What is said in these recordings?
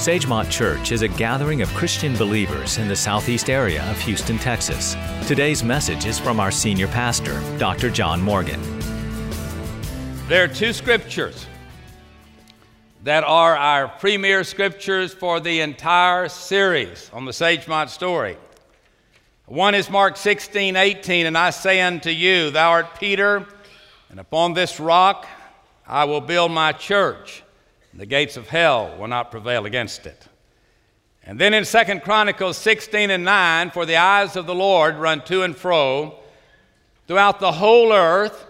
Sagemont Church is a gathering of Christian believers in the southeast area of Houston, Texas. Today's message is from our senior pastor, Dr. John Morgan. There are two scriptures that are our premier scriptures for the entire series on the Sagemont story. One is Mark 16, 18, and I say unto you, Thou art Peter, and upon this rock I will build my church the gates of hell will not prevail against it. And then in Second Chronicles 16 and 9, for the eyes of the Lord run to and fro throughout the whole earth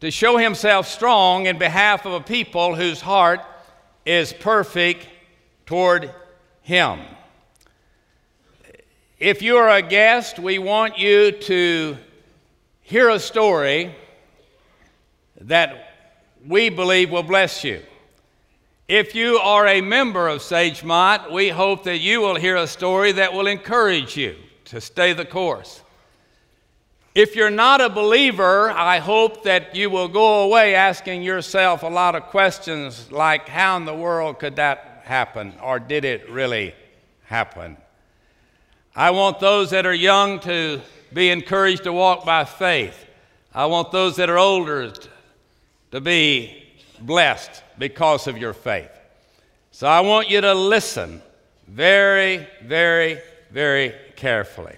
to show himself strong in behalf of a people whose heart is perfect toward him. If you're a guest, we want you to hear a story that we believe will bless you. If you are a member of Sagemont, we hope that you will hear a story that will encourage you to stay the course. If you're not a believer, I hope that you will go away asking yourself a lot of questions like how in the world could that happen or did it really happen? I want those that are young to be encouraged to walk by faith. I want those that are older to be blessed because of your faith. So I want you to listen very, very, very carefully.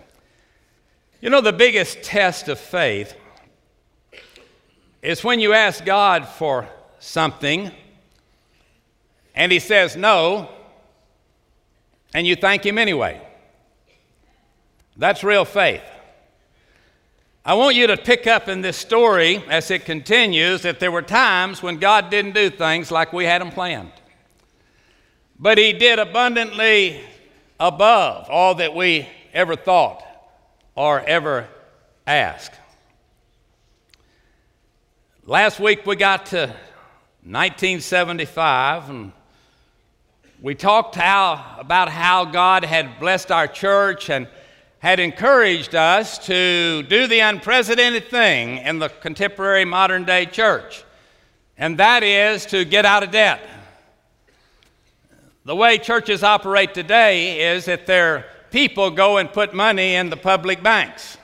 You know, the biggest test of faith is when you ask God for something and He says no, and you thank Him anyway. That's real faith. I want you to pick up in this story as it continues that there were times when God didn't do things like we had them planned. But He did abundantly above all that we ever thought or ever asked. Last week we got to 1975 and we talked how, about how God had blessed our church and had encouraged us to do the unprecedented thing in the contemporary modern day church, and that is to get out of debt. The way churches operate today is that their people go and put money in the public banks,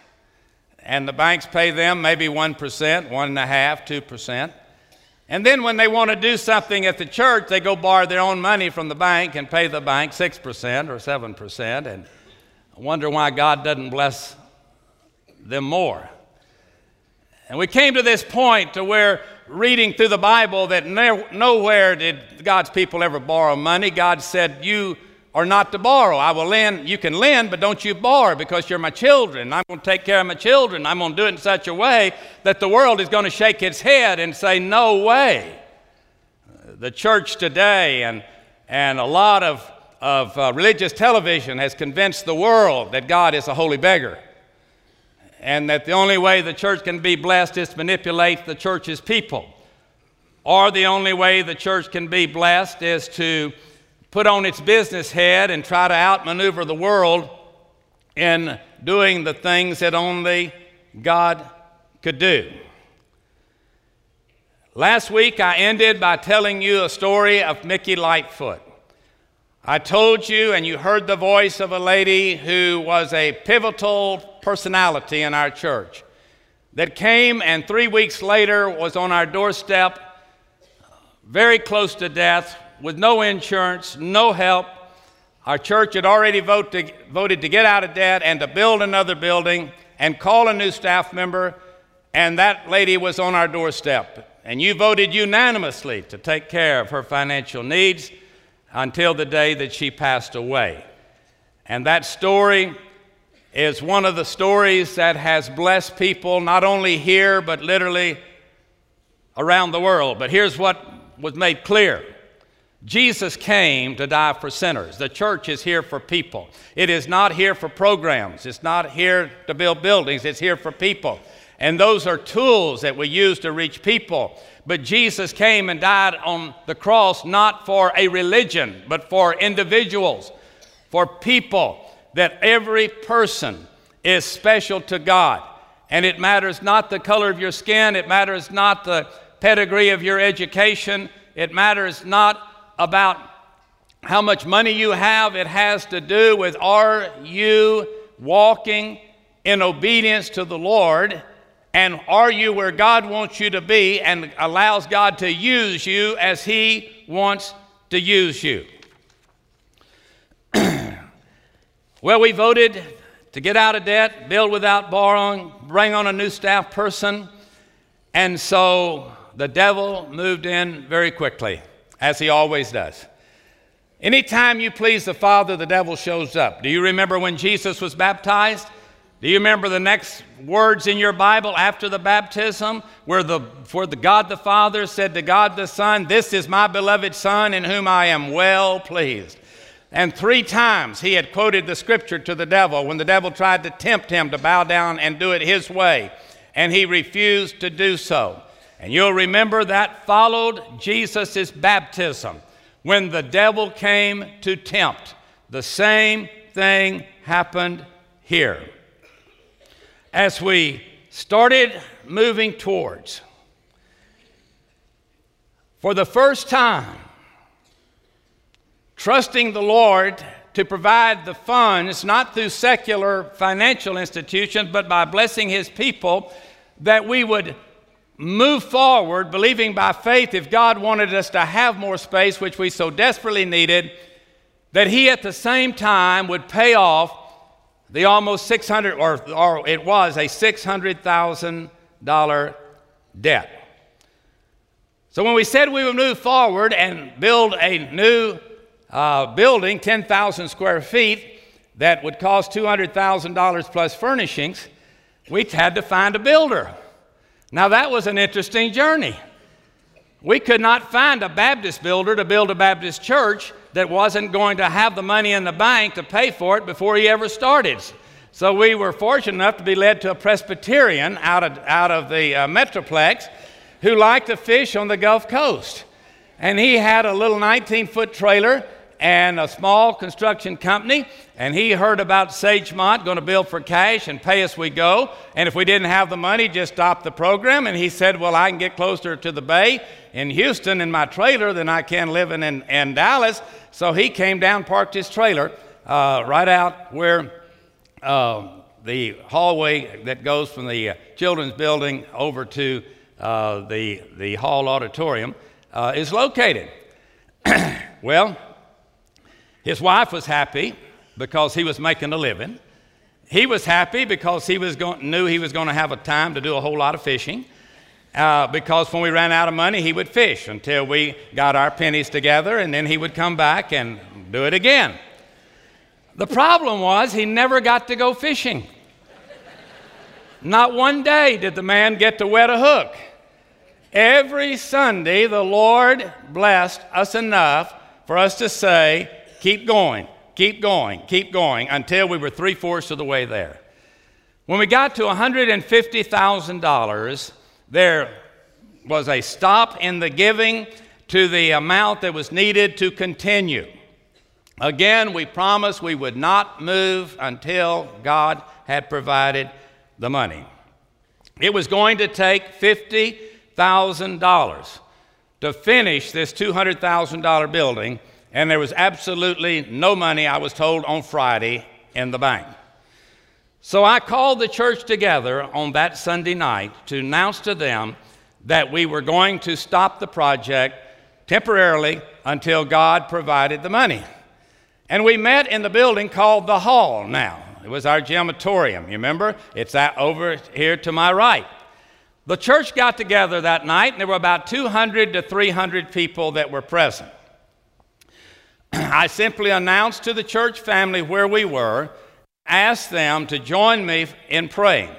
and the banks pay them maybe 1%, 1.5%, 2%. And then when they want to do something at the church, they go borrow their own money from the bank and pay the bank 6% or 7%. And wonder why God doesn't bless them more. And we came to this point to where reading through the Bible that nowhere did God's people ever borrow money. God said, You are not to borrow. I will lend, you can lend, but don't you borrow because you're my children. I'm going to take care of my children. I'm going to do it in such a way that the world is going to shake its head and say, No way. The church today and, and a lot of of uh, religious television has convinced the world that God is a holy beggar and that the only way the church can be blessed is to manipulate the church's people. Or the only way the church can be blessed is to put on its business head and try to outmaneuver the world in doing the things that only God could do. Last week I ended by telling you a story of Mickey Lightfoot. I told you, and you heard the voice of a lady who was a pivotal personality in our church that came and three weeks later was on our doorstep, very close to death, with no insurance, no help. Our church had already vote to, voted to get out of debt and to build another building and call a new staff member, and that lady was on our doorstep. And you voted unanimously to take care of her financial needs until the day that she passed away. And that story is one of the stories that has blessed people not only here, but literally around the world. But here's what was made clear Jesus came to die for sinners. The church is here for people. It is not here for programs, it's not here to build buildings, it's here for people. And those are tools that we use to reach people. But Jesus came and died on the cross not for a religion, but for individuals, for people, that every person is special to God. And it matters not the color of your skin, it matters not the pedigree of your education, it matters not about how much money you have. It has to do with are you walking in obedience to the Lord? And are you where God wants you to be and allows God to use you as He wants to use you? well, we voted to get out of debt, build without borrowing, bring on a new staff person. And so the devil moved in very quickly, as he always does. Anytime you please the Father, the devil shows up. Do you remember when Jesus was baptized? Do you remember the next words in your Bible after the baptism where the, for the God the Father said to God the Son, This is my beloved Son in whom I am well pleased? And three times he had quoted the scripture to the devil when the devil tried to tempt him to bow down and do it his way, and he refused to do so. And you'll remember that followed Jesus' baptism when the devil came to tempt. The same thing happened here as we started moving towards, for the first time, trusting the Lord to provide the funds, not through secular financial institutions, but by blessing His people, that we would move forward, believing by faith if God wanted us to have more space, which we so desperately needed, that He at the same time would pay off the almost 600 or, or it was a $600,000 debt. So when we said we would move forward and build a new uh, building, 10,000 square feet, that would cost $200,000 plus furnishings, we had to find a builder. Now that was an interesting journey. We could not find a Baptist builder to build a Baptist church that wasn't going to have the money in the bank to pay for it before he ever started. So we were fortunate enough to be led to a Presbyterian out of, out of the uh, Metroplex who liked to fish on the Gulf Coast. And he had a little 19 foot trailer and a small construction company. And he heard about Sagemont going to build for cash and pay as we go. And if we didn't have the money, just stop the program. And he said, Well, I can get closer to the bay in Houston in my trailer than I can living in, in Dallas. So he came down, parked his trailer uh, right out where uh, the hallway that goes from the uh, children's building over to uh, the, the hall auditorium uh, is located. well, his wife was happy because he was making a living. He was happy because he was going, knew he was going to have a time to do a whole lot of fishing. Uh, because when we ran out of money, he would fish until we got our pennies together, and then he would come back and do it again. The problem was he never got to go fishing. Not one day did the man get to wet a hook. Every Sunday, the Lord blessed us enough for us to say, keep going, keep going, keep going, until we were three fourths of the way there. When we got to $150,000, there was a stop in the giving to the amount that was needed to continue. Again, we promised we would not move until God had provided the money. It was going to take $50,000 to finish this $200,000 building, and there was absolutely no money, I was told, on Friday in the bank. So I called the church together on that Sunday night to announce to them that we were going to stop the project temporarily until God provided the money. And we met in the building called the Hall now. It was our gymatorium, you remember? It's that over here to my right. The church got together that night, and there were about 200 to 300 people that were present. I simply announced to the church family where we were asked them to join me in praying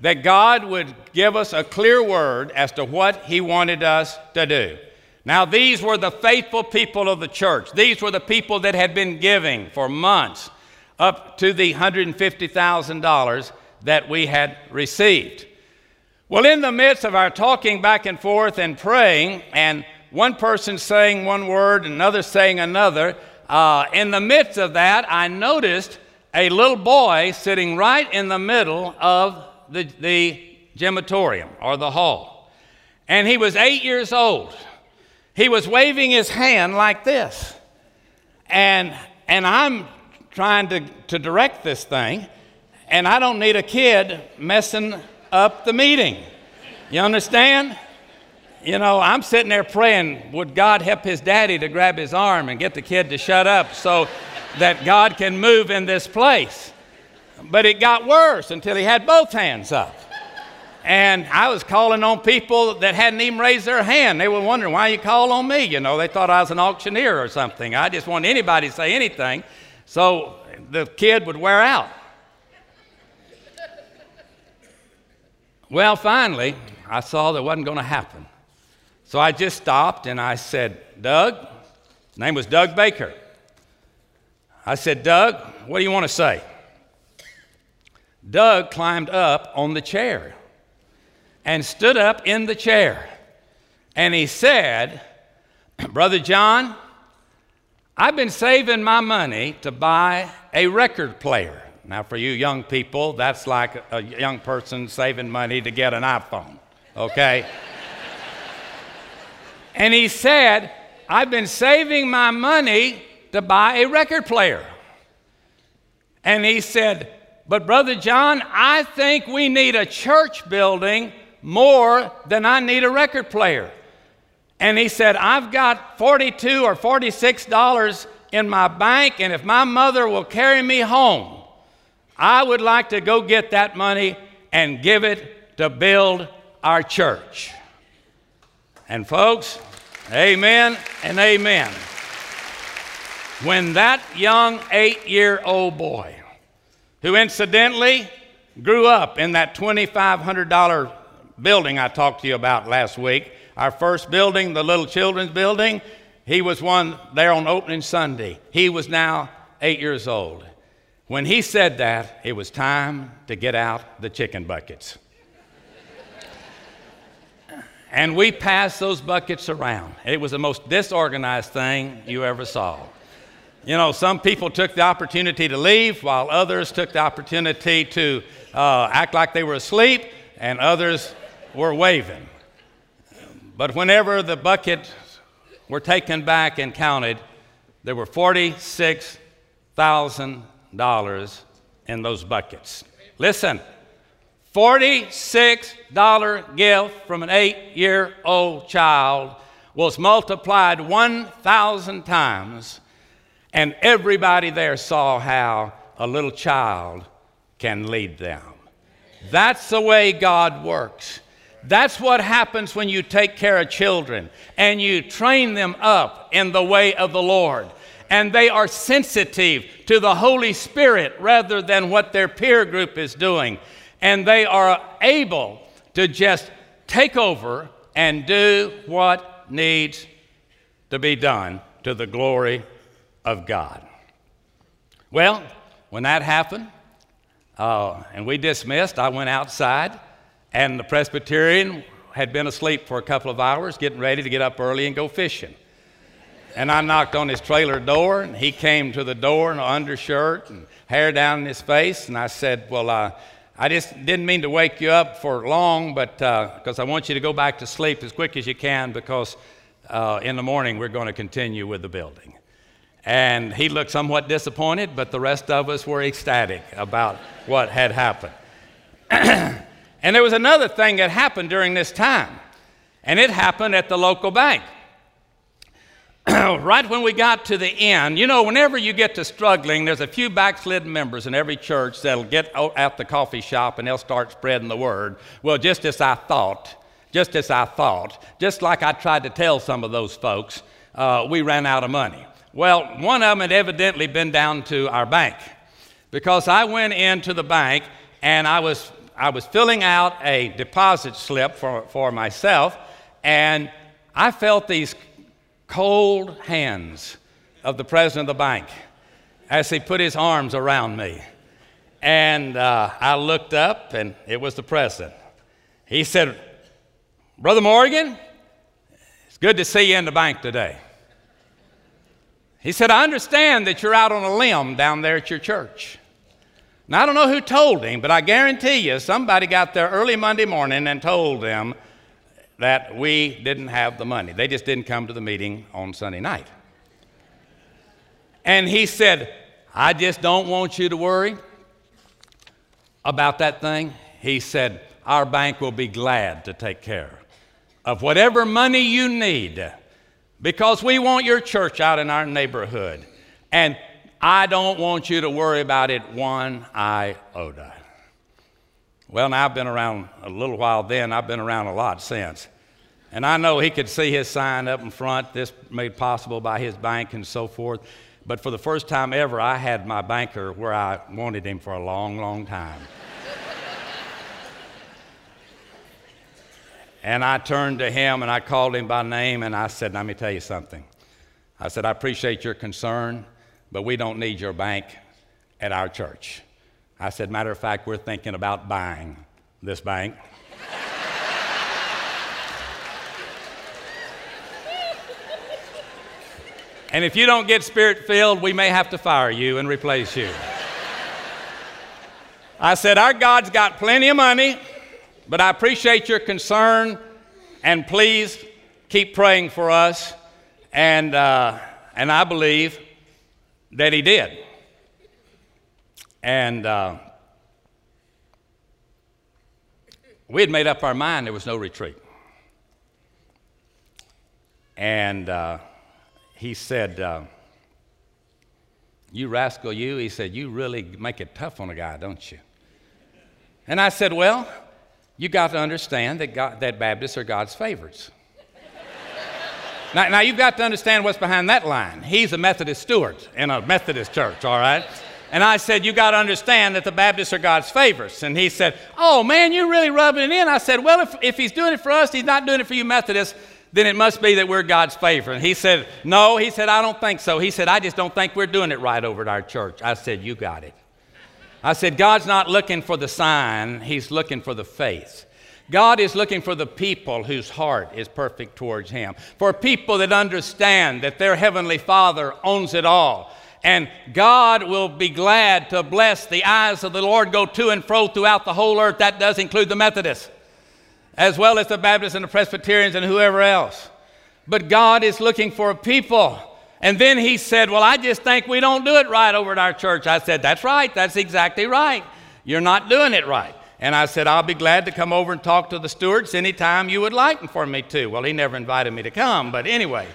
that God would give us a clear word as to what He wanted us to do. Now, these were the faithful people of the church. These were the people that had been giving for months up to the $150,000 that we had received. Well, in the midst of our talking back and forth and praying, and one person saying one word, another saying another, uh, in the midst of that, I noticed a little boy sitting right in the middle of the, the gymatorium or the hall. And he was eight years old. He was waving his hand like this. And, and I'm trying to, to direct this thing, and I don't need a kid messing up the meeting. You understand? You know, I'm sitting there praying, would God help his daddy to grab his arm and get the kid to shut up so that God can move in this place? But it got worse until he had both hands up. And I was calling on people that hadn't even raised their hand. They were wondering why you call on me. You know, they thought I was an auctioneer or something. I just wanted anybody to say anything. So the kid would wear out. Well, finally, I saw that wasn't going to happen. So I just stopped and I said, Doug, his name was Doug Baker. I said, Doug, what do you want to say? Doug climbed up on the chair and stood up in the chair. And he said, Brother John, I've been saving my money to buy a record player. Now, for you young people, that's like a young person saving money to get an iPhone, okay? and he said, I've been saving my money to buy a record player. And he said, But, Brother John, I think we need a church building more than I need a record player. And he said, I've got 42 or 46 dollars in my bank, and if my mother will carry me home, I would like to go get that money and give it to build our church. And folks, amen and amen. When that young eight year old boy, who incidentally grew up in that $2,500 building I talked to you about last week, our first building, the little children's building, he was one there on opening Sunday. He was now eight years old. When he said that, it was time to get out the chicken buckets. And we passed those buckets around. It was the most disorganized thing you ever saw. You know, some people took the opportunity to leave, while others took the opportunity to uh, act like they were asleep, and others were waving. But whenever the buckets were taken back and counted, there were $46,000 in those buckets. Listen, $46 gift from an eight year old child was multiplied 1,000 times, and everybody there saw how a little child can lead them. That's the way God works. That's what happens when you take care of children and you train them up in the way of the Lord. And they are sensitive to the Holy Spirit rather than what their peer group is doing. And they are able to just take over and do what needs to be done to the glory of God. Well, when that happened, uh, and we dismissed, I went outside and the Presbyterian had been asleep for a couple of hours, getting ready to get up early and go fishing. And I knocked on his trailer door, and he came to the door in an undershirt and hair down in his face. And I said, Well, uh, I just didn't mean to wake you up for long, but because uh, I want you to go back to sleep as quick as you can, because uh, in the morning we're going to continue with the building. And he looked somewhat disappointed, but the rest of us were ecstatic about what had happened. And there was another thing that happened during this time, and it happened at the local bank. right when we got to the end, you know, whenever you get to struggling, there's a few backslidden members in every church that'll get at the coffee shop and they'll start spreading the word. Well, just as I thought, just as I thought, just like I tried to tell some of those folks, uh, we ran out of money. Well, one of them had evidently been down to our bank because I went into the bank and I was I was filling out a deposit slip for, for myself, and I felt these cold hands of the president of the bank as he put his arms around me. And uh, I looked up, and it was the president. He said, Brother Morgan, it's good to see you in the bank today. He said, I understand that you're out on a limb down there at your church. Now, I don't know who told him, but I guarantee you somebody got there early Monday morning and told them that we didn't have the money. They just didn't come to the meeting on Sunday night. And he said, I just don't want you to worry about that thing. He said, Our bank will be glad to take care of whatever money you need because we want your church out in our neighborhood. And I don't want you to worry about it one iota. Well, now I've been around a little while then, I've been around a lot since. And I know he could see his sign up in front, this made possible by his bank and so forth. But for the first time ever, I had my banker where I wanted him for a long, long time. and I turned to him and I called him by name and I said, Let me tell you something. I said, I appreciate your concern, but we don't need your bank at our church. I said, Matter of fact, we're thinking about buying this bank. And if you don't get spirit filled, we may have to fire you and replace you. I said, Our God's got plenty of money, but I appreciate your concern, and please keep praying for us. And, uh, and I believe that He did. And uh, we had made up our mind there was no retreat. And uh, he said, uh, You rascal, you. He said, You really make it tough on a guy, don't you? And I said, Well, you got to understand that, God, that Baptists are God's favorites. now, now, you've got to understand what's behind that line. He's a Methodist steward in a Methodist church, all right? And I said, You got to understand that the Baptists are God's favorites. And he said, Oh, man, you're really rubbing it in. I said, Well, if, if he's doing it for us, he's not doing it for you Methodists then it must be that we're God's favorite. And he said, No, he said, I don't think so. He said, I just don't think we're doing it right over at our church. I said, You got it. I said, God's not looking for the sign, He's looking for the faith. God is looking for the people whose heart is perfect towards Him, for people that understand that their Heavenly Father owns it all. And God will be glad to bless the eyes of the Lord go to and fro throughout the whole earth. That does include the Methodists as well as the Baptists and the Presbyterians and whoever else. But God is looking for a people. And then he said, Well, I just think we don't do it right over at our church. I said, That's right. That's exactly right. You're not doing it right. And I said, I'll be glad to come over and talk to the stewards anytime you would like for me to. Well, he never invited me to come, but anyway.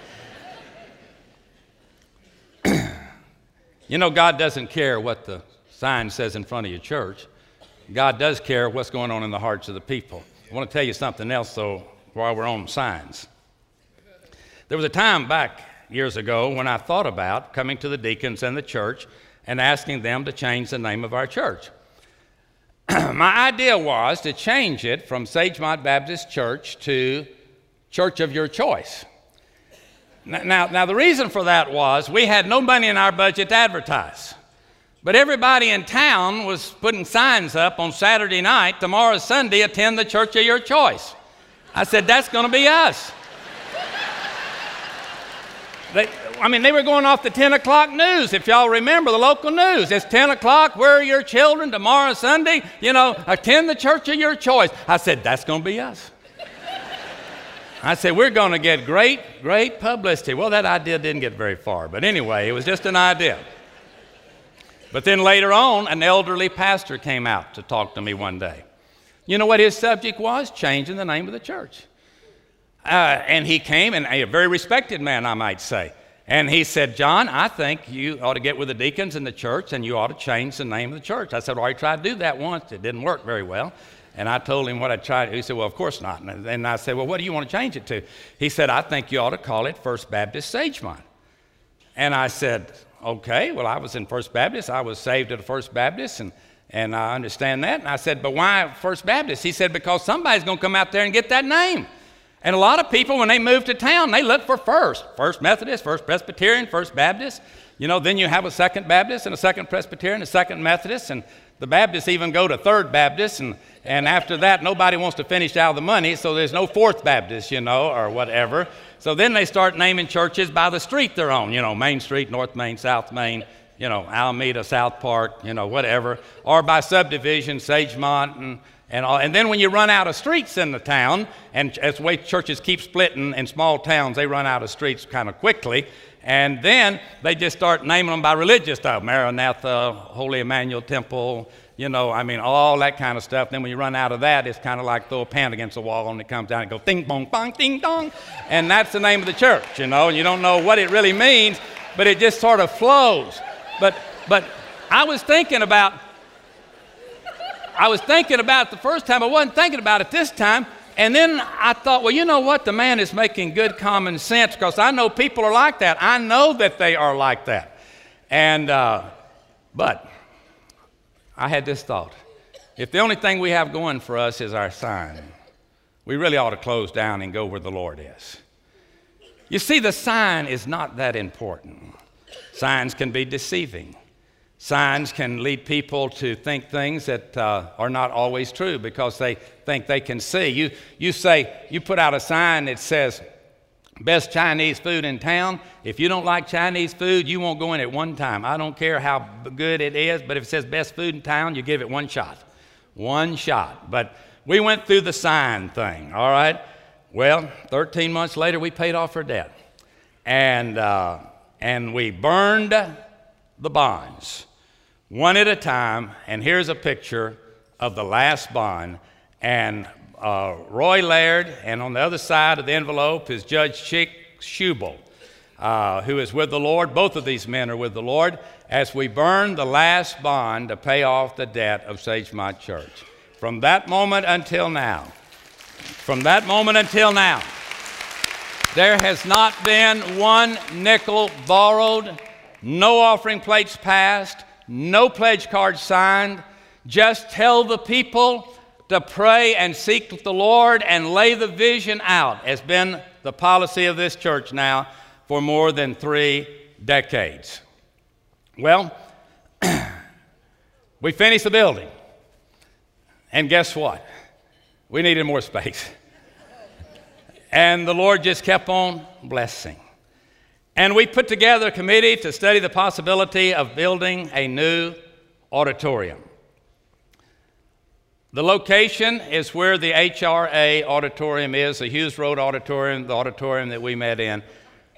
You know, God doesn't care what the sign says in front of your church. God does care what's going on in the hearts of the people. I want to tell you something else, though, while we're on signs. There was a time back years ago when I thought about coming to the deacons and the church and asking them to change the name of our church. My idea was to change it from Sagemont Baptist Church to Church of Your Choice. Now, now, the reason for that was we had no money in our budget to advertise. But everybody in town was putting signs up on Saturday night, tomorrow Sunday, attend the church of your choice. I said, that's going to be us. they, I mean, they were going off the 10 o'clock news, if y'all remember the local news. It's 10 o'clock, where are your children? Tomorrow, Sunday, you know, attend the church of your choice. I said, that's going to be us. I said, we're going to get great, great publicity. Well, that idea didn't get very far, but anyway, it was just an idea. But then later on, an elderly pastor came out to talk to me one day. You know what his subject was? Changing the name of the church. Uh, and he came, and a very respected man, I might say. And he said, John, I think you ought to get with the deacons in the church and you ought to change the name of the church. I said, Well, I tried to do that once. It didn't work very well. And I told him what I tried. He said, Well, of course not. And then I said, Well, what do you want to change it to? He said, I think you ought to call it First Baptist Sagemont. And I said, okay, well, I was in First Baptist. I was saved at a First Baptist, and, and I understand that. And I said, but why First Baptist? He said, because somebody's going to come out there and get that name. And a lot of people, when they move to town, they look for first. First Methodist, First Presbyterian, First Baptist. You know, then you have a Second Baptist and a Second Presbyterian, a Second Methodist, and the Baptists even go to Third Baptist, and, and after that, nobody wants to finish out the money, so there's no Fourth Baptist, you know, or whatever. So then they start naming churches by the street they're on, you know, Main Street, North Main, South Main, you know, Alameda, South Park, you know, whatever, or by subdivision, Sagemont, and, and, all. and then when you run out of streets in the town, and as the way churches keep splitting in small towns, they run out of streets kind of quickly, And then they just start naming them by religious stuff Maranatha, Holy Emmanuel Temple, you know, I mean, all that kind of stuff. Then when you run out of that, it's kind of like throw a pan against the wall and it comes down and goes ding, bong, bong, ding, dong. And that's the name of the church, you know, and you don't know what it really means, but it just sort of flows. But, but I was thinking about, I was thinking about it the first time. I wasn't thinking about it this time. And then I thought, well, you know what? The man is making good common sense because I know people are like that. I know that they are like that. And, uh, but I had this thought. If the only thing we have going for us is our sign, we really ought to close down and go where the Lord is. You see, the sign is not that important. Signs can be deceiving. Signs can lead people to think things that uh, are not always true because they think they can see. You, you say, you put out a sign that says, best Chinese food in town. If you don't like Chinese food, you won't go in at one time. I don't care how good it is, but if it says best food in town, you give it one shot. One shot. But we went through the sign thing, all right? Well, 13 months later, we paid off our debt. And, uh, and we burned the bonds one at a time. And here's a picture of the last bond. And uh, Roy Laird, and on the other side of the envelope is Judge Chick Schubel, uh, who is with the Lord. Both of these men are with the Lord as we burn the last bond to pay off the debt of Sagemont Church. From that moment until now, from that moment until now, there has not been one nickel borrowed, no offering plates passed, no pledge cards signed. Just tell the people to pray and seek the Lord and lay the vision out has been the policy of this church now for more than three decades. Well, we finished the building. And guess what? We needed more space. and the Lord just kept on blessing. And we put together a committee to study the possibility of building a new auditorium. The location is where the HRA auditorium is, the Hughes Road Auditorium, the auditorium that we met in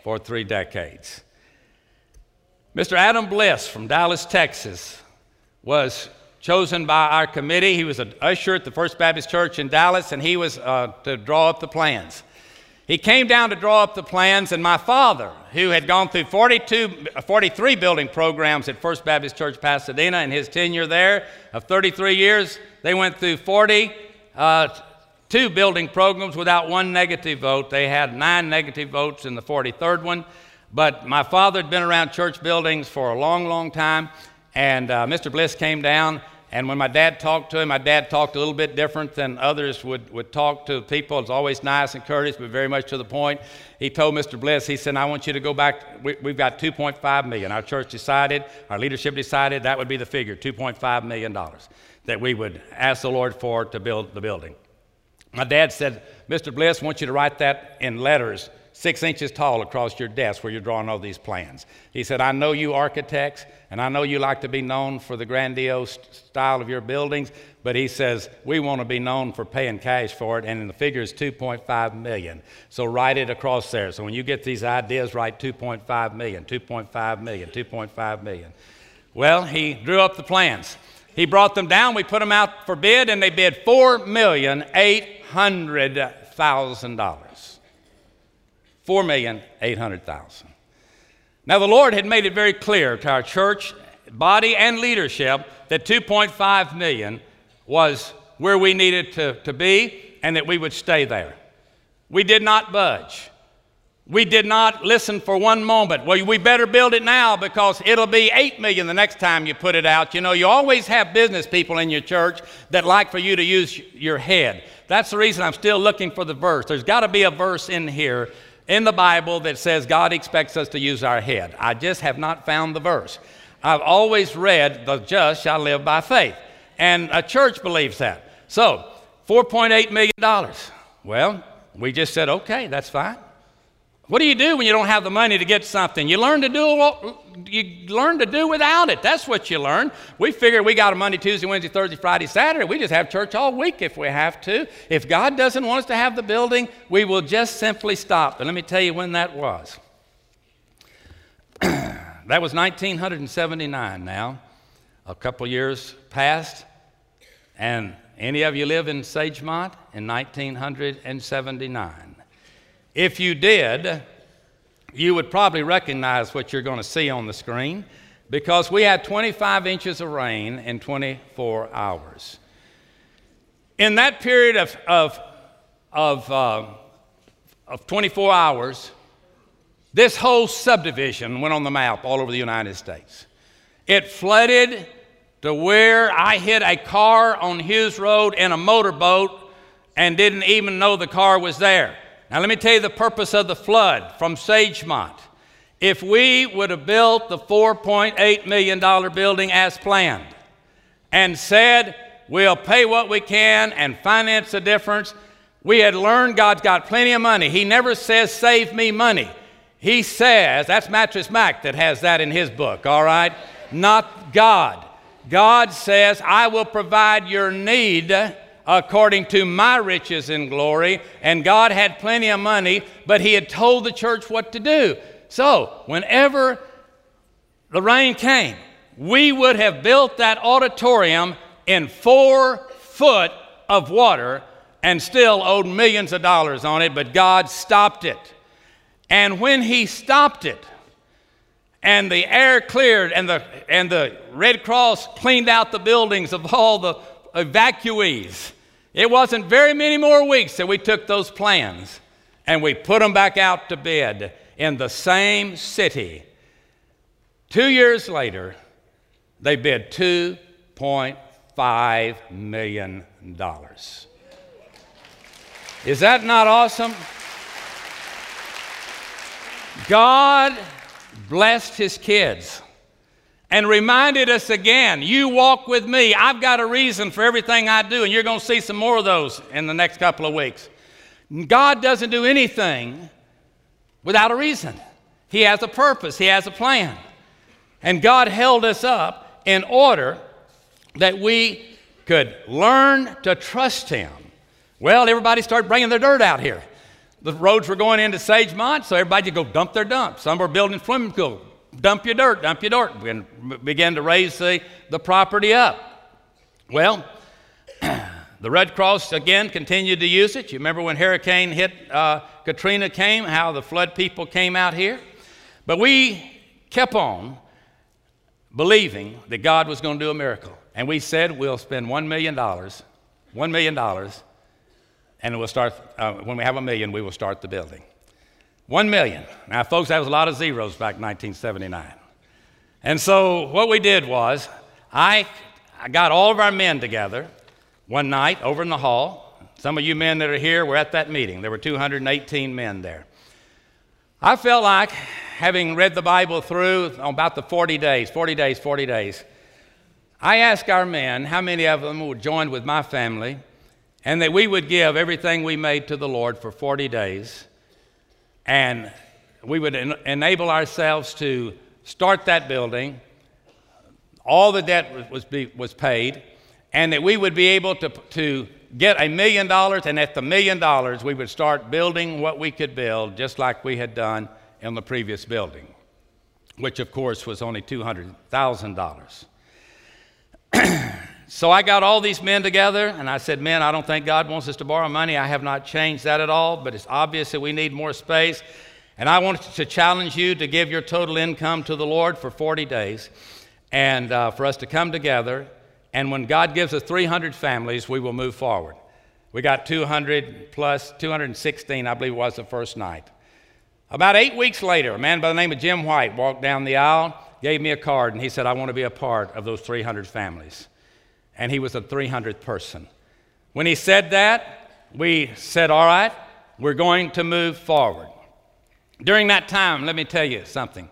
for three decades. Mr. Adam Bliss from Dallas, Texas, was chosen by our committee. He was an usher at the First Baptist Church in Dallas, and he was uh, to draw up the plans. He came down to draw up the plans, and my father, who had gone through 42, 43 building programs at First Baptist Church Pasadena in his tenure there of 33 years, they went through 40, uh, two building programs without one negative vote. They had nine negative votes in the 43rd one. But my father had been around church buildings for a long, long time, and uh, Mr. Bliss came down and when my dad talked to him, my dad talked a little bit different than others would, would talk to people. It's always nice and courteous, but very much to the point. He told Mr. Bliss, he said, I want you to go back. We, we've got 2.5 million. Our church decided, our leadership decided that would be the figure, $2.5 million, that we would ask the Lord for to build the building. My dad said, Mr. Bliss, I want you to write that in letters six inches tall across your desk where you're drawing all these plans. He said, I know you architects, and I know you like to be known for the grandiose style of your buildings, but he says, we want to be known for paying cash for it, and the figure is 2.5 million. So write it across there. So when you get these ideas, write 2.5 million, 2.5 million, 2.5 million. Well, he drew up the plans. He brought them down, we put them out for bid, and they bid $4,800,000. 4,800,000. Now, the Lord had made it very clear to our church body and leadership that 2.5 million was where we needed to, to be and that we would stay there. We did not budge. We did not listen for one moment. Well, we better build it now because it'll be 8 million the next time you put it out. You know, you always have business people in your church that like for you to use your head. That's the reason I'm still looking for the verse. There's got to be a verse in here in the Bible that says God expects us to use our head. I just have not found the verse. I've always read, the just shall live by faith. And a church believes that. So, $4.8 million. Well, we just said, okay, that's fine. What do you do when you don't have the money to get something? You learn to do you learn to do without it. That's what you learn. We figured we got a Monday, Tuesday, Wednesday, Thursday, Friday, Saturday. We just have church all week if we have to. If God doesn't want us to have the building, we will just simply stop. And let me tell you when that was. that was 1979 now. A couple years passed, and any of you live in Sagemont in 1979? If you did, you would probably recognize what you're going to see on the screen because we had 25 inches of rain in 24 hours. In that period of, of, of, uh, of 24 hours, this whole subdivision went on the map all over the United States. It flooded to where I hit a car on Hughes Road in a motorboat and didn't even know the car was there. Now, let me tell you the purpose of the flood from Sagemont. If we would have built the $4.8 million building as planned and said, we'll pay what we can and finance the difference, we had learned God's got plenty of money. He never says, save me money. He says, that's Mattress Mac that has that in his book, all right? Not God. God says, I will provide your need according to my riches and glory. And God had plenty of money, but He had told the church what to do. So, whenever the rain came, we would have built that auditorium in four foot of water and still owed millions of dollars on it, but God stopped it. And when He stopped it, and the air cleared and the, and the Red Cross cleaned out the buildings of all the evacuees. It wasn't very many more weeks that we took those plans and we put them back out to bid in the same city. Two years later, they bid $2.5 million. Is that not awesome? God blessed his kids and reminded us again you walk with me. I've got a reason for everything I do, and you're going to see some more of those in the next couple of weeks. God doesn't do anything without a reason, He has a purpose, He has a plan. And God held us up in order that we could learn to trust Him. Well, everybody started bringing their dirt out here. The roads were going into Sagemont, so everybody could go dump their dump. Some were building swimming pool. Dump your dirt, dump your dirt. And began to raise the, the property up. Well, the Red Cross again continued to use it. You remember when Hurricane hit uh, Katrina came, how the flood people came out here? But we kept on believing that God was going to do a miracle. And we said we'll spend $1 million, $1 million and we'll start, uh, when we have a million, we will start the building. One million. Now, folks, that was a lot of zeros back in 1979. And so what we did was, I, I got all of our men together one night over in the hall. Some of you men that are here were at that meeting. There were 218 men there. I felt like, having read the Bible through about the 40 days, 40 days, 40 days, I asked our men how many of them would join with my family and that we would give everything we made to the Lord for 40 days, and we would en- enable ourselves to start that building. All the debt was, be, was paid, and that we would be able to, to get a million dollars, and at the million dollars, we would start building what we could build, just like we had done in the previous building, which of course was only $200,000. So I got all these men together and I said, Men, I don't think God wants us to borrow money. I have not changed that at all, but it's obvious that we need more space. And I want to challenge you to give your total income to the Lord for 40 days and uh, for us to come together. And when God gives us 300 families, we will move forward. We got 200 plus, 216, I believe it was the first night. About eight weeks later, a man by the name of Jim White walked down the aisle, gave me a card, and he said, I want to be a part of those 300 families and he was the 300th person. When he said that, we said, All right, we're going to move forward. During that time, let me tell you something.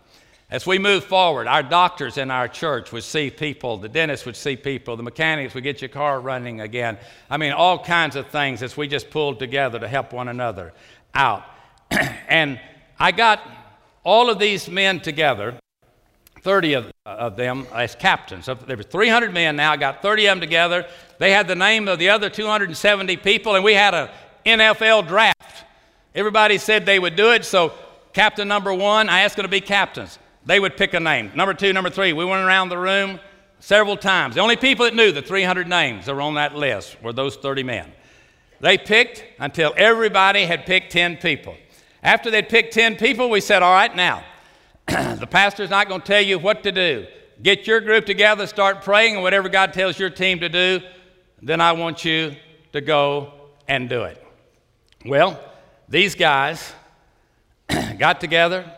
As we move forward, our doctors in our church would see people, the dentists would see people, the mechanics would get your car running again. I mean, all kinds of things as we just pulled together to help one another out. and I got all of these men together 30 of, of them as captains. So there were 300 men now. Got 30 of them together. They had the name of the other 270 people, and we had an NFL draft. Everybody said they would do it, so captain number one, I asked them to be captains. they would pick a name. Number two, number three. We went around the room several times. The only people that knew the 300 names that were on that list were those 30 men. They picked until everybody had picked 10 people. After they'd picked 10 people, we said, All right, now, the pastor's not going to tell you what to do. Get your group together, start praying, and whatever God tells your team to do, then I want you to go and do it. Well, these guys got together,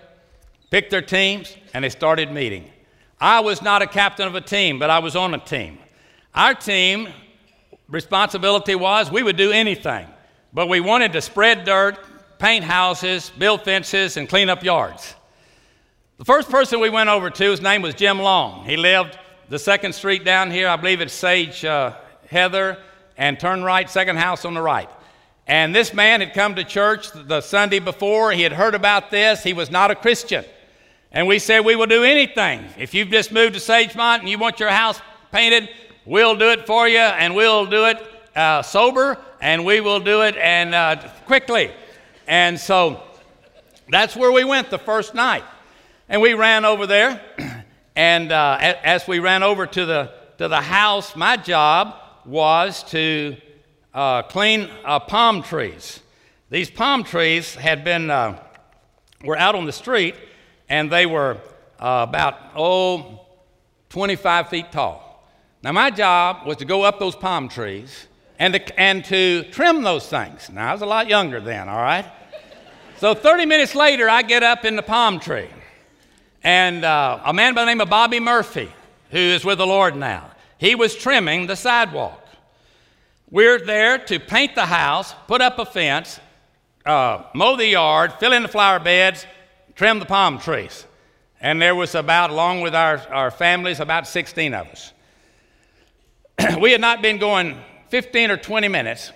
picked their teams, and they started meeting. I was not a captain of a team, but I was on a team. Our team responsibility was we would do anything, but we wanted to spread dirt, paint houses, build fences, and clean up yards. The first person we went over to, his name was Jim Long. He lived the second street down here, I believe it's Sage uh, Heather, and turn right, second house on the right. And this man had come to church the Sunday before. He had heard about this. He was not a Christian. And we said, We will do anything. If you've just moved to Sagemont and you want your house painted, we'll do it for you, and we'll do it uh, sober, and we will do it and uh, quickly. And so that's where we went the first night. And we ran over there, and uh, as we ran over to the, to the house, my job was to uh, clean uh, palm trees. These palm trees had been, uh, were out on the street, and they were about, oh, 25 feet tall. Now, my job was to go up those palm trees and to, and to trim those things. Now, I was a lot younger then, all right? So 30 minutes later, I get up in the palm tree. And uh, a man by the name of Bobby Murphy, who is with the Lord now, he was trimming the sidewalk. We're there to paint the house, put up a fence, uh, mow the yard, fill in the flower beds, trim the palm trees. And there was about, along with our, our families, about 16 of us. we had not been going 15 or 20 minutes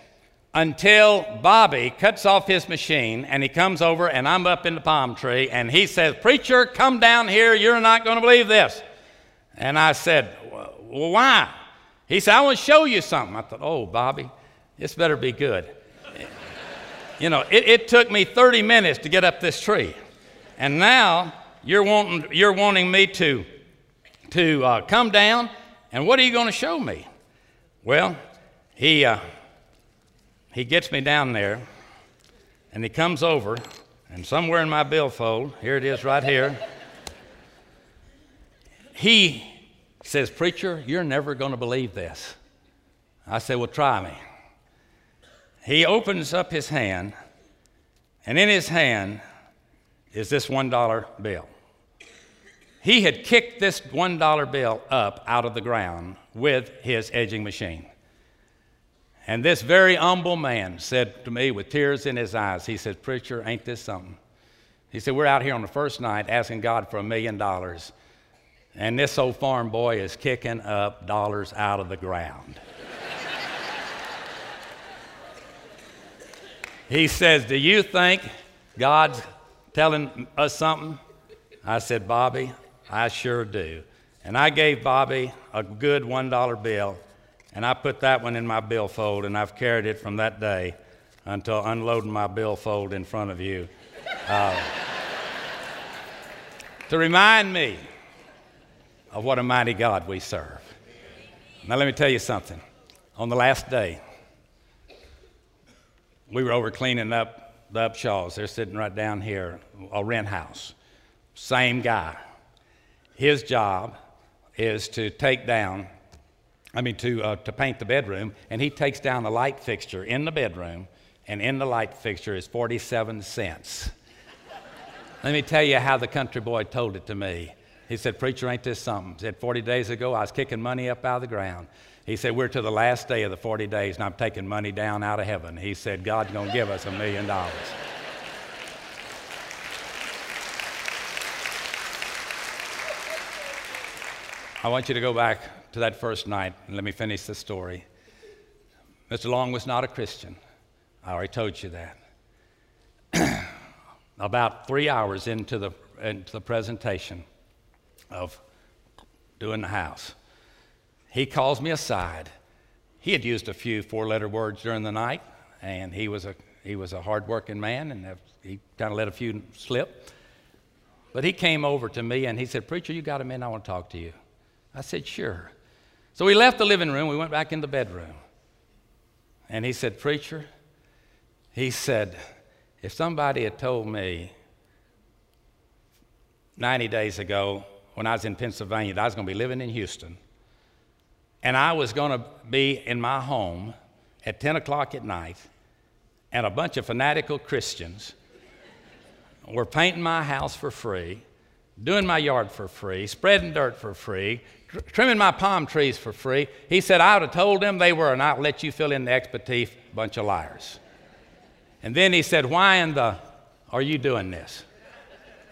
until Bobby cuts off his machine and he comes over and I'm up in the palm tree and he says, Preacher, come down here. You're not going to believe this. And I said, Well, why? He said, I want to show you something. I thought, Oh, Bobby, this better be good. you know, it, it took me 30 minutes to get up this tree. And now you're wanting, you're wanting me to, to uh, come down, and what are you going to show me? Well, he, uh, he gets me down there, and he comes over, and somewhere in my billfold, here it is right here, he says, Preacher, you're never going to believe this. I said, Well, try me. He opens up his hand, and in his hand is this $1 bill. He had kicked this $1 bill up out of the ground with his edging machine. And this very humble man said to me with tears in his eyes, he said, Preacher, ain't this something? He said, We're out here on the first night asking God for a million dollars, and this old farm boy is kicking up dollars out of the ground. he says, Do you think God's telling us something? I said, Bobby, I sure do. And I gave Bobby a good $1 bill and I put that one in my billfold, and I've carried it from that day until unloading my billfold in front of you. Uh, to remind me of what a mighty God we serve. Now, let me tell you something. On the last day, we were over cleaning up the Upshaws. They're sitting right down here, a rent house. Same guy. His job is to take down I mean, to, uh, to paint the bedroom, and he takes down the light fixture in the bedroom, and in the light fixture is 47 cents. Let me tell you how the country boy told it to me. He said, Preacher, ain't this something? He said, 40 days ago, I was kicking money up out of the ground. He said, We're to the last day of the 40 days, and I'm taking money down out of heaven. He said, God's going to give us a million dollars. I want you to go back to that first night, and let me finish the story. Mr. Long was not a Christian. I already told you that. About three hours into the, into the presentation of doing the house, he calls me aside. He had used a few four letter words during the night, and he was a, he was a hard working man, and he kind of let a few slip. But he came over to me and he said, Preacher, you got a minute? I want to talk to you. I said, Sure. So we left the living room. We went back in the bedroom. And he said, Preacher, he said, if somebody had told me 90 days ago when I was in Pennsylvania that I was going to be living in Houston and I was going to be in my home at 10 o'clock at night and a bunch of fanatical Christians were painting my house for free, doing my yard for free, spreading dirt for free, tr- trimming my palm trees for free. He said, I would have told them they were, and I'll let you fill in the expletive bunch of liars. And then he said, Why in the are you doing this?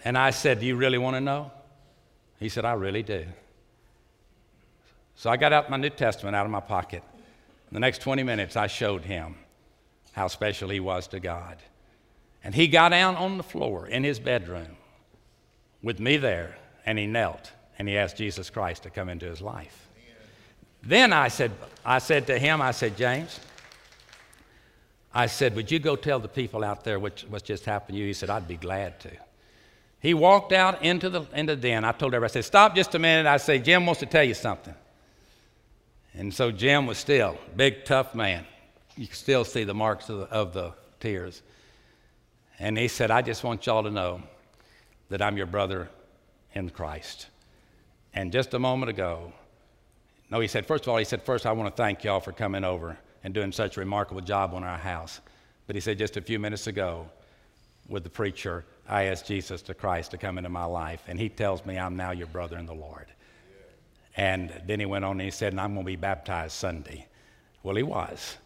And I said, Do you really want to know? He said, I really do. So I got out my New Testament out of my pocket. In the next 20 minutes, I showed him how special he was to God. And he got down on the floor in his bedroom with me there, and he knelt and he asked Jesus Christ to come into his life. Then I said, I said to him, I said, James, I said, Would you go tell the people out there what, what's just happened to you? He said, I'd be glad to. He walked out into the, into the den. I told everybody, I said, Stop just a minute. I said, Jim wants to tell you something. And so Jim was still big, tough man. You can still see the marks of the, of the tears. And he said, I just want y'all to know that I'm your brother in Christ. And just a moment ago, no, he said, first of all, he said, first, I want to thank y'all for coming over and doing such a remarkable job on our house. But he said, just a few minutes ago, with the preacher, I asked Jesus to Christ to come into my life, and he tells me I'm now your brother in the Lord. And then he went on and he said, and I'm going to be baptized Sunday. Well, he was.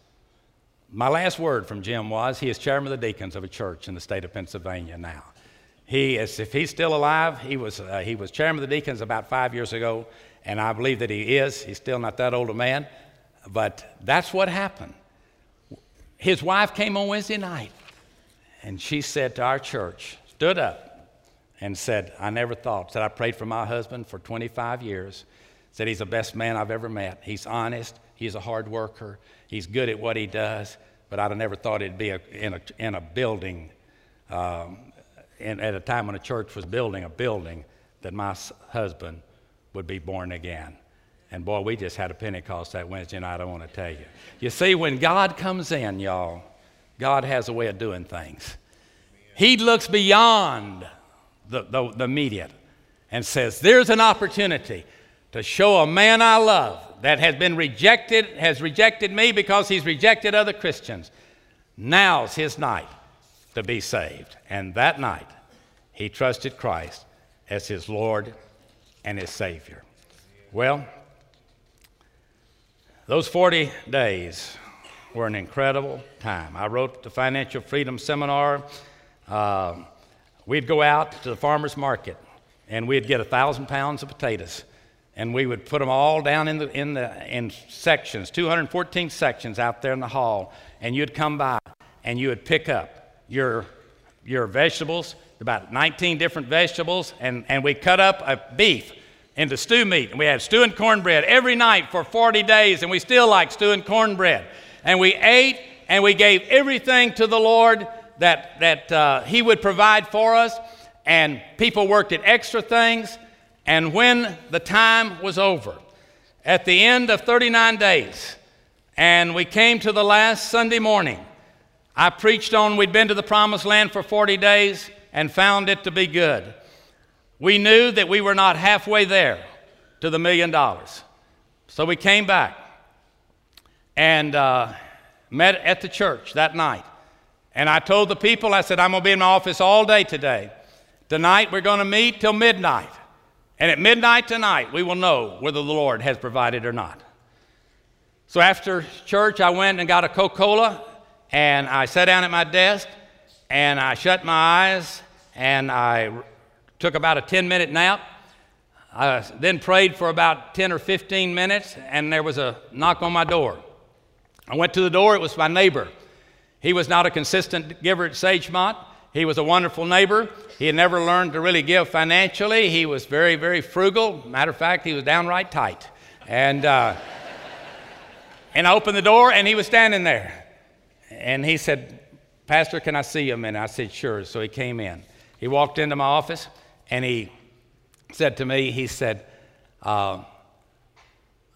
My last word from Jim was he is chairman of the deacons of a church in the state of Pennsylvania now. He is, if he's still alive, he was, uh, he was chairman of the deacons about five years ago, and I believe that he is. He's still not that old a man, but that's what happened. His wife came on Wednesday night, and she said to our church, stood up and said, I never thought, said, I prayed for my husband for 25 years, said he's the best man I've ever met. He's honest, he's a hard worker, he's good at what he does, but I'd have never thought it'd be a, in, a, in a building, um, at a time when a church was building a building, that my husband would be born again. And boy, we just had a Pentecost that Wednesday night, I want to tell you. You see, when God comes in, y'all, God has a way of doing things. He looks beyond the, the, the immediate and says, There's an opportunity to show a man I love that has been rejected, has rejected me because he's rejected other Christians. Now's his night to be saved. And that night, he trusted Christ as his Lord and his Savior. Well, those 40 days were an incredible time. I wrote the Financial Freedom Seminar. Uh, we'd go out to the farmer's market and we'd get a thousand pounds of potatoes and we would put them all down in the in the in sections 214 sections out there in the hall and you'd come by and you would pick up your your vegetables about 19 different vegetables and and we cut up a beef into stew meat. And we had stew and cornbread every night for 40 days and we still like stew and cornbread. And we ate and we gave everything to the lord that that uh, he would provide for us and people worked at extra things. And when the time was over, at the end of 39 days, and we came to the last Sunday morning, I preached on we'd been to the promised land for 40 days and found it to be good. We knew that we were not halfway there to the million dollars. So we came back and uh, met at the church that night. And I told the people, I said, I'm going to be in my office all day today. Tonight we're going to meet till midnight. And at midnight tonight, we will know whether the Lord has provided or not. So after church, I went and got a Coca Cola, and I sat down at my desk, and I shut my eyes, and I took about a 10 minute nap. I then prayed for about 10 or 15 minutes, and there was a knock on my door. I went to the door, it was my neighbor. He was not a consistent giver at Sagemont. He was a wonderful neighbor. He had never learned to really give financially. He was very, very frugal. Matter of fact, he was downright tight. And, uh, and I opened the door, and he was standing there. And he said, Pastor, can I see you a minute? I said, Sure. So he came in. He walked into my office, and he said to me, he said, uh,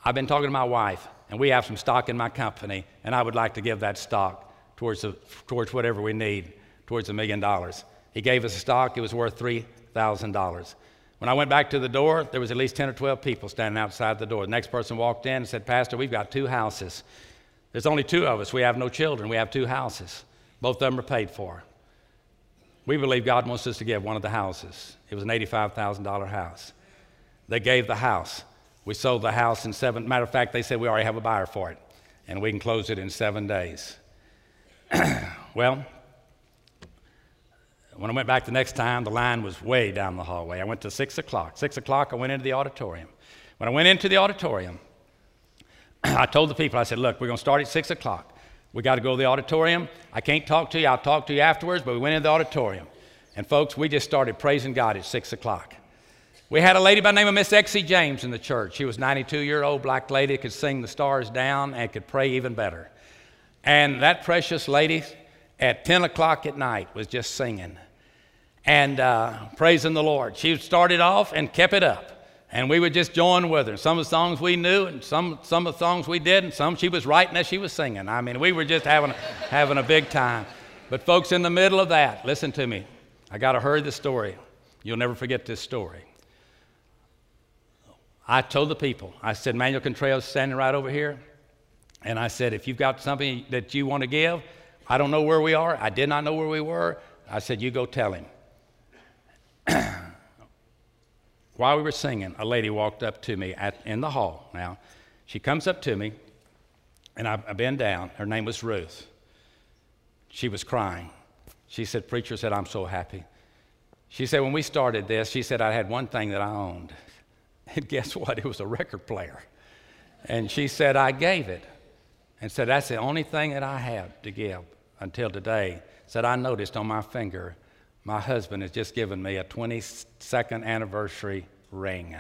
I've been talking to my wife, and we have some stock in my company, and I would like to give that stock towards, the, towards whatever we need, towards a million dollars. He gave us a stock, it was worth $3,000. When I went back to the door, there was at least 10 or 12 people standing outside the door. The next person walked in and said, Pastor, we've got two houses. There's only two of us. We have no children. We have two houses. Both of them are paid for. We believe God wants us to give one of the houses. It was an $85,000 house. They gave the house. We sold the house in seven. Matter of fact, they said we already have a buyer for it, and we can close it in seven days. well, when I went back the next time, the line was way down the hallway. I went to 6 o'clock. 6 o'clock, I went into the auditorium. When I went into the auditorium, I told the people, I said, look, we're going to start at 6 o'clock. We got to go to the auditorium. I can't talk to you. I'll talk to you afterwards, but we went into the auditorium. And folks, we just started praising God at 6 o'clock. We had a lady by the name of Miss Exie James in the church. She was 92 year old black lady, could sing the stars down and could pray even better. And that precious lady at 10 o'clock at night was just singing and uh, praising the Lord. She started off and kept it up. And we would just join with her. Some of the songs we knew, and some, some of the songs we did, and some she was writing as she was singing. I mean, we were just having, having a big time. But, folks, in the middle of that, listen to me. I got to hurry the story. You'll never forget this story. I told the people, I said, Manuel Contreras standing right over here. And I said, if you've got something that you want to give, I don't know where we are. I did not know where we were. I said, you go tell him. While we were singing, a lady walked up to me at, in the hall. Now, she comes up to me, and I, I bend down. Her name was Ruth. She was crying. She said, Preacher said, I'm so happy. She said, When we started this, she said, I had one thing that I owned. And guess what? It was a record player. And she said, I gave it. And said, That's the only thing that I have to give until today. Said, I noticed on my finger my husband has just given me a 22nd anniversary ring.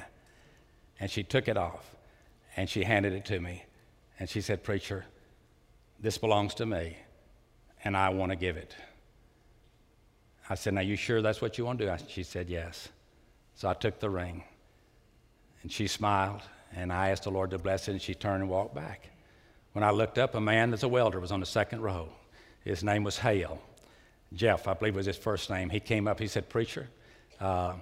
And she took it off and she handed it to me. And she said, Preacher, this belongs to me and I want to give it. I said, Now, you sure that's what you want to do? She said, Yes. So I took the ring and she smiled and I asked the Lord to bless it and she turned and walked back. When I looked up, a man that's a welder was on the second row. His name was Hale. Jeff, I believe was his first name, he came up, he said, Preacher, uh,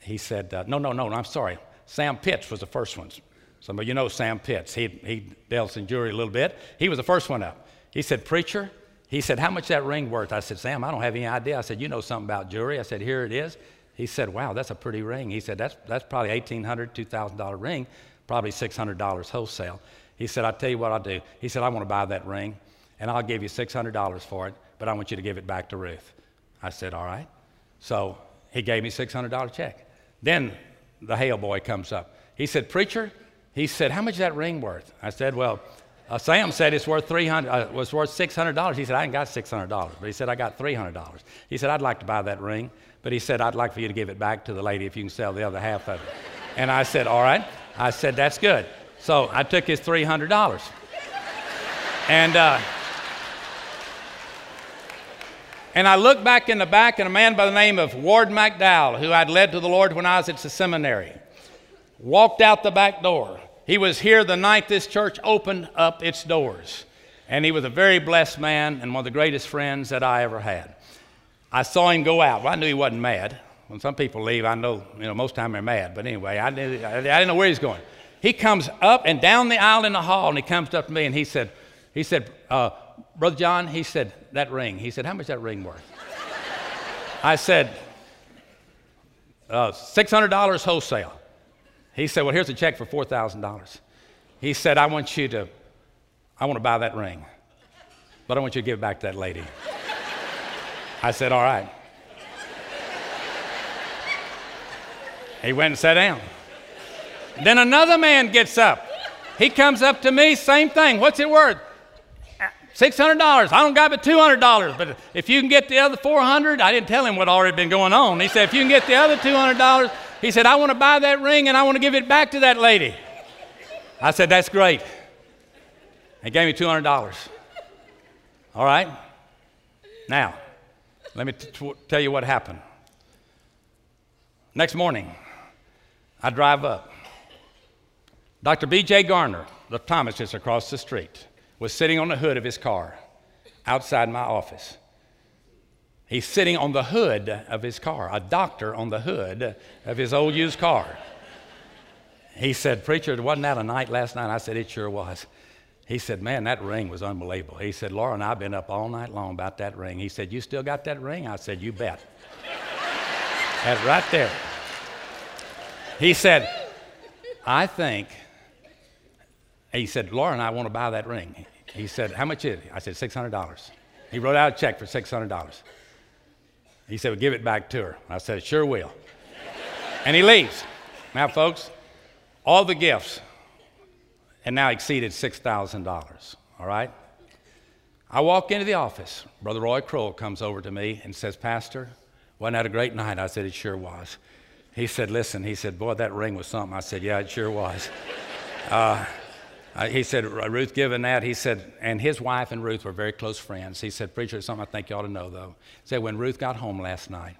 he said, uh, No, no, no, I'm sorry. Sam Pitts was the first one. Some of you know Sam Pitts. He, he deals in jewelry a little bit. He was the first one up. He said, Preacher, he said, How much that ring worth? I said, Sam, I don't have any idea. I said, You know something about jewelry. I said, Here it is. He said, Wow, that's a pretty ring. He said, That's, that's probably $1,800, $2,000 ring, probably $600 wholesale. He said, I'll tell you what I'll do. He said, I want to buy that ring, and I'll give you $600 for it but I want you to give it back to Ruth. I said, All right. So he gave me $600 check. Then the Hale boy comes up. He said, Preacher, he said, How much is that ring worth? I said, Well, uh, Sam said it's worth 300 uh, was worth $600. He said, I ain't got $600. But he said, I got $300. He said, I'd like to buy that ring. But he said, I'd like for you to give it back to the lady if you can sell the other half of it. and I said, All right. I said, That's good. So I took his $300. and, uh, and I looked back in the back, and a man by the name of Ward McDowell, who I'd led to the Lord when I was at the seminary, walked out the back door. He was here the night this church opened up its doors. And he was a very blessed man and one of the greatest friends that I ever had. I saw him go out. Well, I knew he wasn't mad. When some people leave, I know, you know, most of time they're mad. But anyway, I, knew, I, I didn't know where he's going. He comes up and down the aisle in the hall, and he comes up to me and he said, he said, uh, Brother John, he said, that ring. He said, How much that ring worth? I said, uh, $600 wholesale. He said, Well, here's a check for $4,000. He said, I want you to, I want to buy that ring, but I want you to give it back to that lady. I said, All right. He went and sat down. Then another man gets up. He comes up to me, same thing. What's it worth? $600. I don't got but $200. But if you can get the other 400, I didn't tell him what already been going on. He said, if you can get the other $200, he said, I want to buy that ring and I want to give it back to that lady. I said, that's great. He gave me $200. All right? Now, let me t- tell you what happened. Next morning, I drive up. Dr. B.J. Garner, the Thomas just across the street, was sitting on the hood of his car outside my office. He's sitting on the hood of his car, a doctor on the hood of his old used car. He said, Preacher, wasn't that a night last night? I said, It sure was. He said, Man, that ring was unbelievable. He said, Laura and I have been up all night long about that ring. He said, You still got that ring? I said, You bet. That's right there. He said, I think, he said, Laura and I want to buy that ring. He said, How much is it? I said, $600. He wrote out a check for $600. He said, well, Give it back to her. I said, Sure will. and he leaves. Now, folks, all the gifts and now exceeded $6,000. All right? I walk into the office. Brother Roy Kroll comes over to me and says, Pastor, wasn't that a great night? I said, It sure was. He said, Listen, he said, Boy, that ring was something. I said, Yeah, it sure was. uh, he said, Ruth given that, he said, and his wife and Ruth were very close friends. He said, Preacher, something I think you ought to know, though. He said, when Ruth got home last night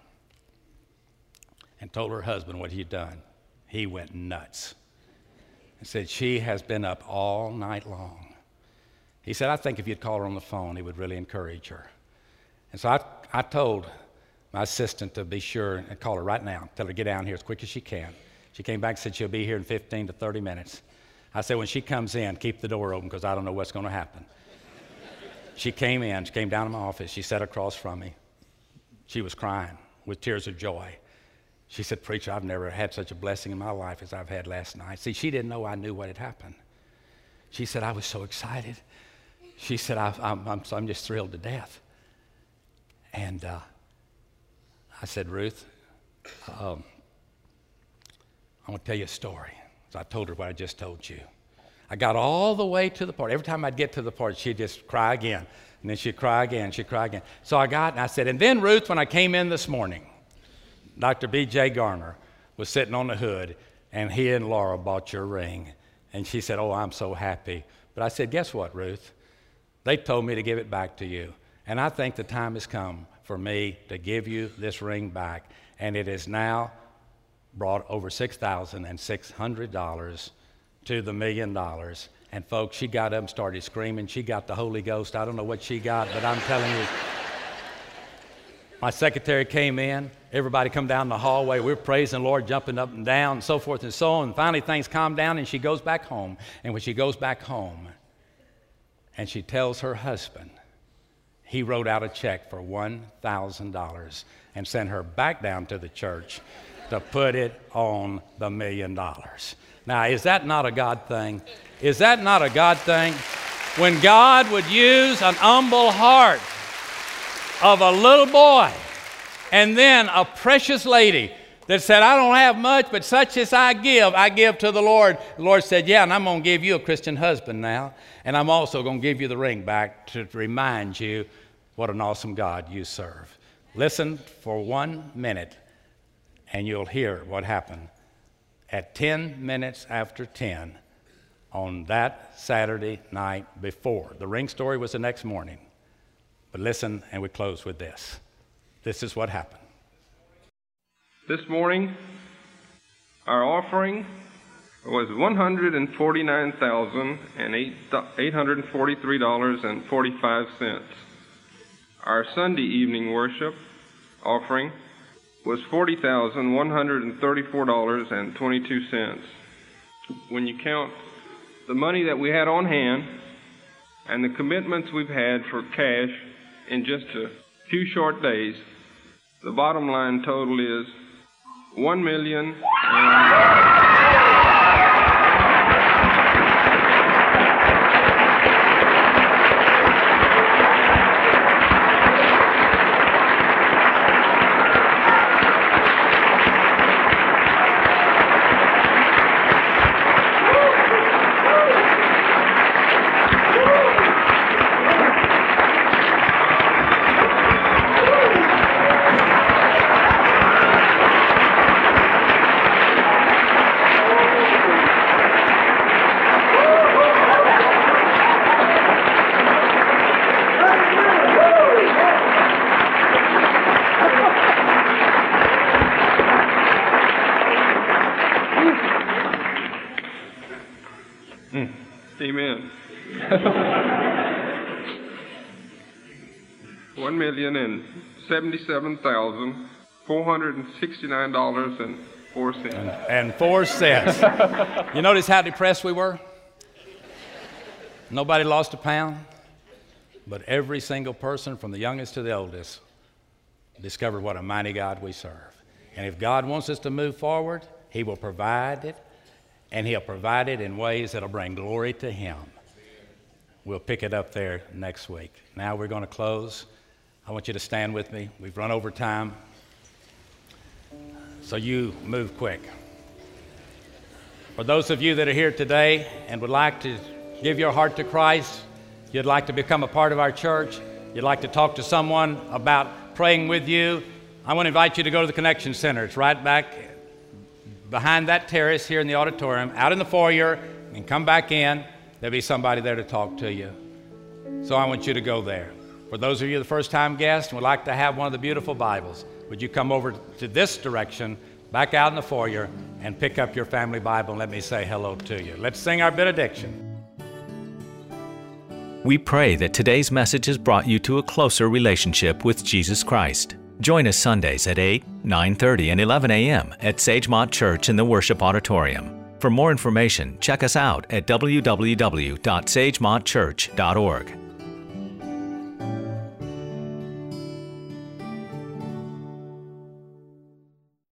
and told her husband what he'd done, he went nuts and said, She has been up all night long. He said, I think if you'd call her on the phone, it would really encourage her. And so I, I told my assistant to be sure and call her right now, tell her to get down here as quick as she can. She came back and said she'll be here in 15 to 30 minutes. I said, when she comes in, keep the door open because I don't know what's going to happen. she came in, she came down to my office, she sat across from me. She was crying with tears of joy. She said, Preacher, I've never had such a blessing in my life as I've had last night. See, she didn't know I knew what had happened. She said, I was so excited. She said, I, am I'm, I'm just thrilled to death. And uh, I said, Ruth, um, I want to tell you a story. So I told her what I just told you. I got all the way to the part. Every time I'd get to the part, she'd just cry again. And then she'd cry again, she'd cry again. So I got, and I said, and then Ruth, when I came in this morning, Dr. B.J. Garner was sitting on the hood, and he and Laura bought your ring. And she said, Oh, I'm so happy. But I said, Guess what, Ruth? They told me to give it back to you. And I think the time has come for me to give you this ring back. And it is now brought over $6,600 to the million dollars. And folks, she got up and started screaming. She got the Holy Ghost. I don't know what she got, but I'm telling you. My secretary came in. Everybody come down the hallway. We're praising the Lord, jumping up and down, and so forth and so on. And finally, things calm down, and she goes back home. And when she goes back home, and she tells her husband, he wrote out a check for $1,000 and sent her back down to the church to put it on the million dollars. Now, is that not a God thing? Is that not a God thing? When God would use an humble heart of a little boy and then a precious lady that said, I don't have much, but such as I give, I give to the Lord. The Lord said, Yeah, and I'm going to give you a Christian husband now, and I'm also going to give you the ring back to remind you what an awesome God you serve. Listen for one minute, and you'll hear what happened at 10 minutes after 10 on that Saturday night before. The ring story was the next morning. But listen, and we close with this. This is what happened. This morning, our offering was $149,843.45. Our Sunday evening worship offering was $40,134.22. When you count the money that we had on hand and the commitments we've had for cash in just a few short days, the bottom line total is one million. One million and seventy-seven thousand four hundred and sixty-nine dollars and four cents. And four cents. you notice how depressed we were? Nobody lost a pound, but every single person, from the youngest to the oldest, discovered what a mighty God we serve. And if God wants us to move forward, He will provide it, and He'll provide it in ways that'll bring glory to Him. We'll pick it up there next week. Now we're going to close. I want you to stand with me. We've run over time. So you move quick. For those of you that are here today and would like to give your heart to Christ, you'd like to become a part of our church, you'd like to talk to someone about praying with you, I want to invite you to go to the Connection Center. It's right back behind that terrace here in the auditorium, out in the foyer, and come back in. There'll be somebody there to talk to you. So I want you to go there. For those of you the first time guests and would like to have one of the beautiful Bibles, would you come over to this direction, back out in the foyer, and pick up your family Bible and let me say hello to you? Let's sing our benediction. We pray that today's message has brought you to a closer relationship with Jesus Christ. Join us Sundays at 8, 9:30 and 11 a.m. at Sagemont Church in the Worship Auditorium. For more information, check us out at www.sagemontchurch.org.